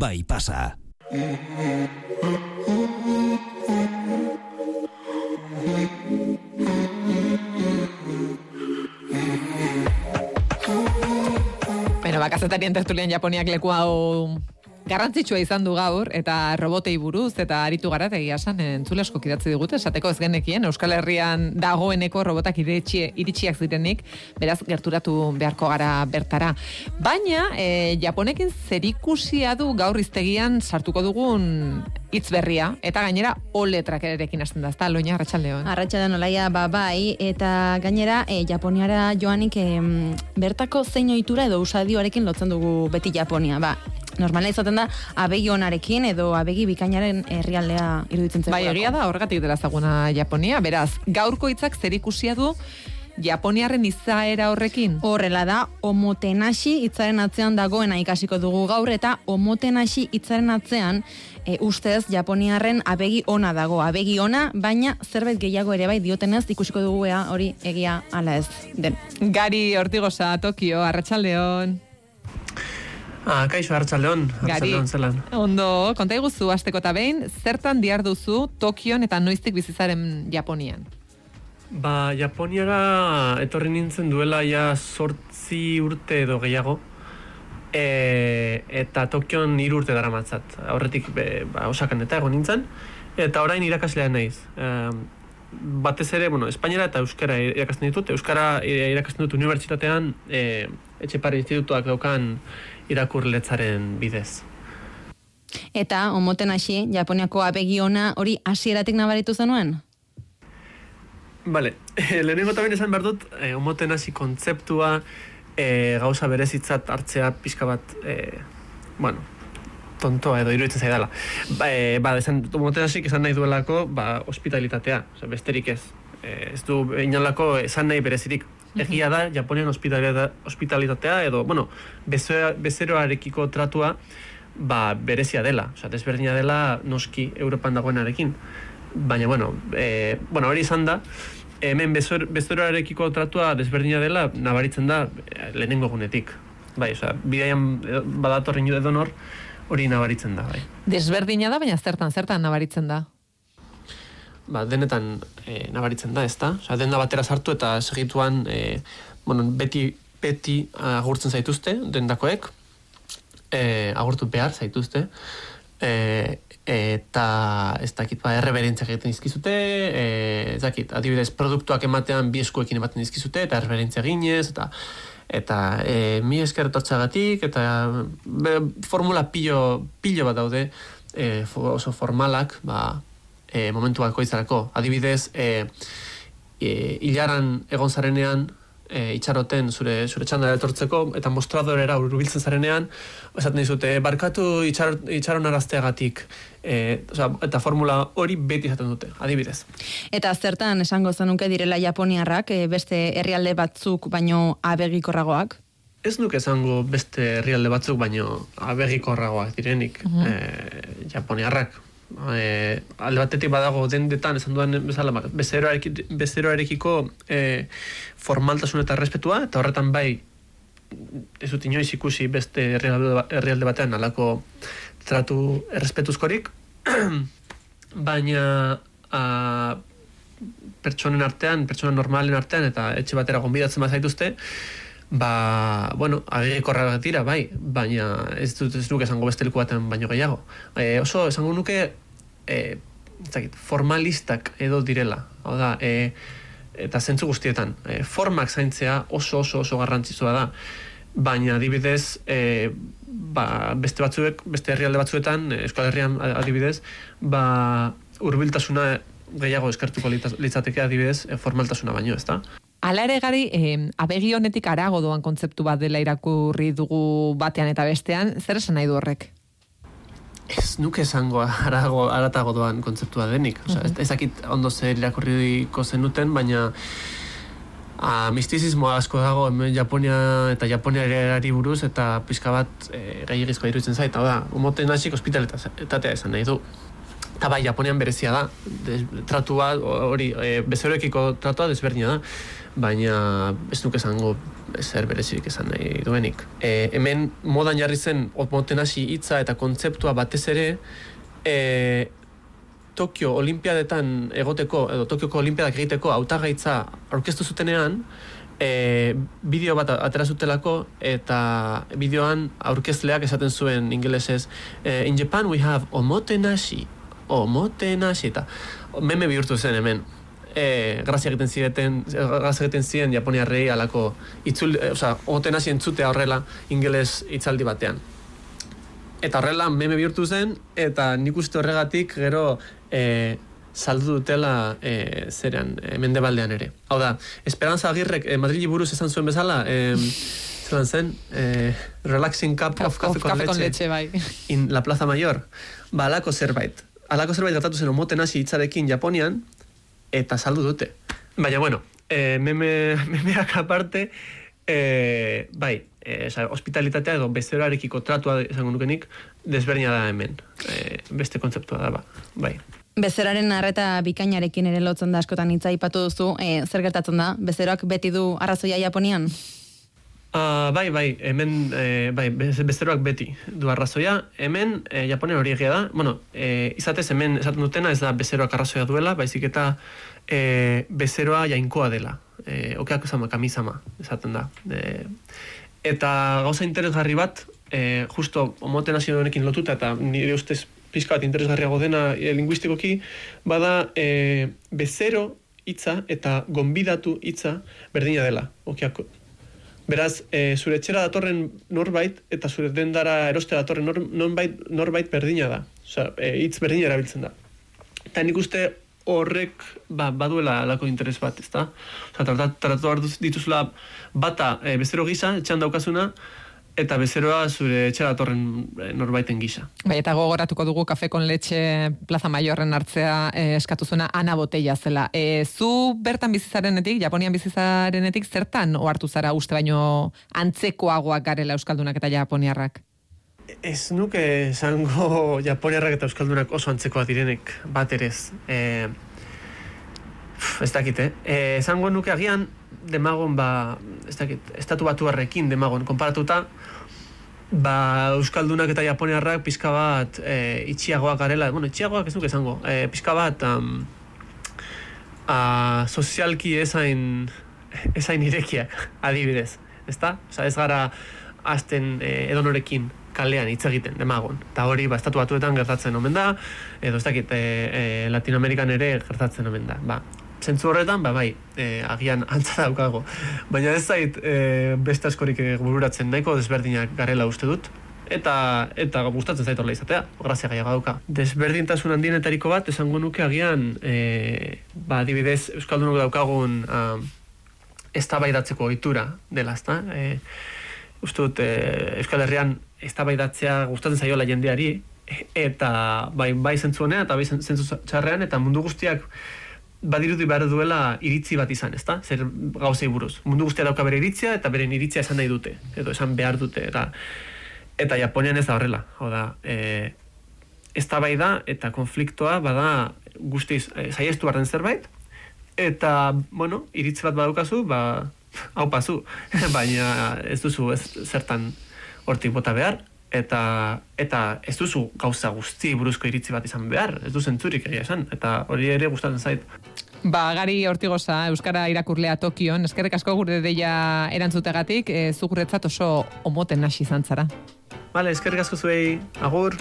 va y pasa. Bueno, Bacazetarian ya ponía que le Clecuao garrantzitsua izan du gaur, eta robotei buruz, eta aritu gara, egia esan, entzule asko kidatzi digute, esateko ez genekien, Euskal Herrian dagoeneko robotak iritsi, iritsiak zirenik, beraz, gerturatu beharko gara bertara. Baina, e, Japonekin zerikusia du gaur iztegian sartuko dugun hitz berria, eta gainera o letrak erekin hasten da, ezta, loina, arratsaldeon. Arratxaldeon olaia, ba, bai, eta gainera, e, Japoniara joanik e, bertako zein ohitura edo usadioarekin lotzen dugu beti Japonia, ba, normala izaten da abegi onarekin edo abegi bikainaren herrialdea iruditzen zen. Bai, egia da, horregatik dela zaguna Japonia, beraz, gaurko hitzak zerikusia du Japoniarren izaera horrekin? Horrela da, omotenashi hitzaren atzean dagoena ikasiko dugu gaur eta omotenashi hitzaren atzean e, ustez Japoniarren abegi ona dago, abegi ona, baina zerbait gehiago ere bai diotenez ikusiko dugu ea hori egia ala ez den. Gari Hortigosa, Tokio, Arratsaldeon. Ah, kaixo hartzaldeon, hartzaldeon zelan. Ondo, konta iguzu, azteko eta behin, zertan diar duzu Tokion eta noiztik bizizaren Japonian? Ba, Japoniara etorri nintzen duela ja sortzi urte edo gehiago. E, eta Tokion hiru urte dara matzat. Horretik, be, ba, osakan eta egon nintzen. Eta orain irakaslea naiz. E, batez ere, bueno, Espainiara eta Euskara irakasten ditut. Euskara irakasten dut unibertsitatean e, etxepare institutuak daukan irakurletzaren bidez. Eta, omoten hasi, Japoniako abegi ona hori hasieratik nabaritu zenuen? Bale, lehenengo eta esan behar dut, e, omoten hasi kontzeptua e, gauza berezitzat hartzea pixka bat, e, bueno, tontoa edo iruditzen zaidala. Ba, e, ba esan, omoten hasi esan nahi duelako, ba, hospitalitatea, oza, besterik ez. E, ez du inolako esan nahi berezirik. Egia da, Japonian hospitalitatea, hospitalitatea edo, bueno, bezeroarekiko tratua, ba, berezia dela. Osa, desberdina dela noski Europan dagoenarekin. Baina, bueno, e, bueno, hori izan da, hemen bezeroarekiko tratua desberdina dela, nabaritzen da lehenengo gunetik. Bai, oza, bidaian badatorri edo nor, hori nabaritzen da, bai. Desberdina da, baina zertan, zertan nabaritzen da? Ba, denetan e, nabaritzen da, ezta? Osea, denda batera sartu eta segituan e, bueno, beti beti agurtzen zaituzte dendakoek. E, agurtu behar zaituzte. E, eta ez dakit ba erreberentziak egiten dizkizute, eh ez dakit, adibidez produktuak ematean bi eskuekin ematen dizkizute eta erreberentzia ginez eta eta e, mi esker eta be, formula pilo, pilo bat daude e, oso formalak, ba, e, momentu bakoitzarako. Adibidez, e, e, ilaran egon zarenean, e, itxaroten zure, zure txanda etortzeko, eta mostradorera urbiltzen zarenean, esaten dizute, barkatu itxar, itxaron arazteagatik, e, oza, eta formula hori beti izaten dute, adibidez. Eta zertan esango zenuke direla japoniarrak, e, beste herrialde batzuk baino abegikorragoak? Ez nuke esango beste herrialde batzuk baino abegikorragoak direnik uh -huh. japoniarrak e, alde batetik badago dendetan esan duan bezala bezeroarekiko e, formaltasun eta respetua eta horretan bai ez dut inoiz ikusi beste herrialde batean alako tratu errespetuzkorik. Baina a, pertsonen artean, pertsonen normalen artean eta etxe batera gonbidatzen bat zaituzte ba, bueno, agegikorra dira, bai, baina ez dut ez nuke esango beste baten baino gehiago. E, oso, esango nuke, e, zakit, formalistak edo direla. Hau da, e, eta zentzu guztietan, e, formak zaintzea oso oso oso garrantzitsua da. Baina adibidez, e, ba, beste batzuek, beste herrialde batzuetan, Euskal Herrian adibidez, ba, urbiltasuna gehiago eskartuko litzateke adibidez, e, formaltasuna baino, ezta? Ala ere gari, eh, abegi honetik arago doan kontzeptu bat dela irakurri dugu batean eta bestean, zer esan nahi du horrek? Ez nuke esango arago, aratago doan kontzeptua denik. Osa, uh -huh. ezakit ondo zer irakurriko zenuten, baina a, mistizismoa asko dago hemen Japonia eta Japonia ere buruz eta pizka bat e, gehiagizko iruditzen zait. Hau da, umoten hasik hospitaletatea esan nahi du. Eta bai, Japonian berezia da, tratua, hori, e, bezeroekiko tratua desberdina da baina ez duke zango zer berezirik esan nahi duenik. E, hemen modan jarri zen omoten hasi hitza eta kontzeptua batez ere e, Tokio Olimpiadetan egoteko, edo Tokioko Olimpiadak egiteko hautagaitza aurkeztu zutenean, e, bideo bat atera zutelako eta bideoan aurkezleak esaten zuen ingelesez e, In Japan we have omotenashi omotenashi eta meme bihurtu zen hemen e, grazia egiten ziren grazia egiten ziren japoniarrei alako itzul, e, oza, omotenashi entzutea horrela ingeles hitzaldi batean eta horrela meme bihurtu zen eta nik uste horregatik gero e, saldu dutela e, zerean, e, mendebaldean ere. Hau da, Esperanza Agirrek e, Madrili buruz esan zuen bezala, e, zelan zen, e, relaxing cup of Kafe café con leche, bai. in la Plaza Mayor. Ba, alako zerbait. Alako zerbait gertatu zen omoten hasi hitzarekin Japonian, eta saldu dute. Baina, bueno, e, meme, memeak aparte, e, bai, e, oza, hospitalitatea edo bezeroarekiko tratua esango nukenik, desberdina da hemen. E, beste kontzeptua da, ba, bai. Bezeraren arreta bikainarekin ere lotzen da askotan hitza aipatu duzu, e, zer gertatzen da? Bezeroak beti du arrazoia Japonian? Uh, bai, bai, hemen, e, bai, bez- bezeroak beti du arrazoia. Hemen, e, Japonian hori egia da. Bueno, e, izatez hemen esaten dutena ez da bezeroak arrazoia duela, baizik eta e, bezeroa jainkoa dela. E, okeak sama, kamisama, esaten da. E, eta gauza interesgarri bat, e, justo omoten hasi honekin lotuta, eta nire ustez pixka bat interesgarriago dena e, linguistikoki, bada e, bezero hitza eta gonbidatu hitza berdina dela, okeako. Beraz, e, zure etxera datorren norbait eta zure dendara eroste datorren nor, norbait, norbait berdina da. Osea, e, hitz berdina erabiltzen da. Eta nik uste horrek ba, baduela alako interes bat, ezta? Osea, tratatu duz- dituzula bata e, bezero gisa, etxean daukazuna, eta bezeroa zure etxera datorren e, norbaiten gisa. Bai, eta gogoratuko dugu kafe con leche Plaza Mayorren hartzea eh, eskatu zuena Ana Botella zela. E, zu bertan bizizarenetik, Japonian bizizarenetik, zertan ohartu zara uste baino antzekoagoak garela Euskaldunak eta Japoniarrak? Ez nuke esango japoniarrak eta euskaldunak oso antzekoa direnek bat ere ez. E, pf, ez dakit, eh? E, esango nuke agian demagon, ba, ez dakit, estatu batuarrekin demagon, konparatuta, ba, euskaldunak eta japoniarrak pizka bat e, itxiagoak garela, bueno, itxiagoak ez nuke esango, e, pizka bat um, a, sozialki ezain, ezain irekiak, adibidez, ezta? Osa, ez gara azten e, edonorekin kalean hitz egiten, demagon. Eta hori, ba, estatu batuetan gertatzen omen da, edo ez dakit, e, e, Latinoamerikan ere gertatzen omen da. Ba, zentzu horretan, ba, bai, e, agian antza daukago. Baina ez zait, e, beste askorik e, bururatzen nahiko desberdinak garela uste dut, eta eta gustatzen zait horrela izatea, grazia gaiago dauka. Desberdintasun handienetariko bat, esango nuke agian, e, ba, adibidez, Euskaldunok daukagun uh, eztabaidatzeko ohitura dela, ezta? E, uste dut, e, Euskal Herrian eztabaidatzea gustatzen zaiola jendeari, eta bai, bai zentzu honean, eta bai zen- zentzu txarrean, eta mundu guztiak badirudi behar duela iritzi bat izan, ezta? Zer gauzei buruz. Mundu guztia dauka bere iritzia, eta beren iritzia esan nahi dute, edo esan behar dute, eta eta Japonian ez da horrela. Hau da, e, eztabaida eta konfliktoa bada guztiz e, saiestu barren zerbait, eta, bueno, iritzi bat badaukazu, ba, hau pasu, baina ez duzu ez zertan hortik bota behar, eta eta ez duzu gauza guzti buruzko iritzi bat izan behar, ez du zentzurik egia esan, eta hori ere gustatzen zait. Ba, Gari Hortigosa, Euskara irakurlea Tokion, eskerrik asko gure deia erantzutegatik, e, zu guretzat oso omoten hasi izan zara. Vale, eskerrik asko zuei, agur!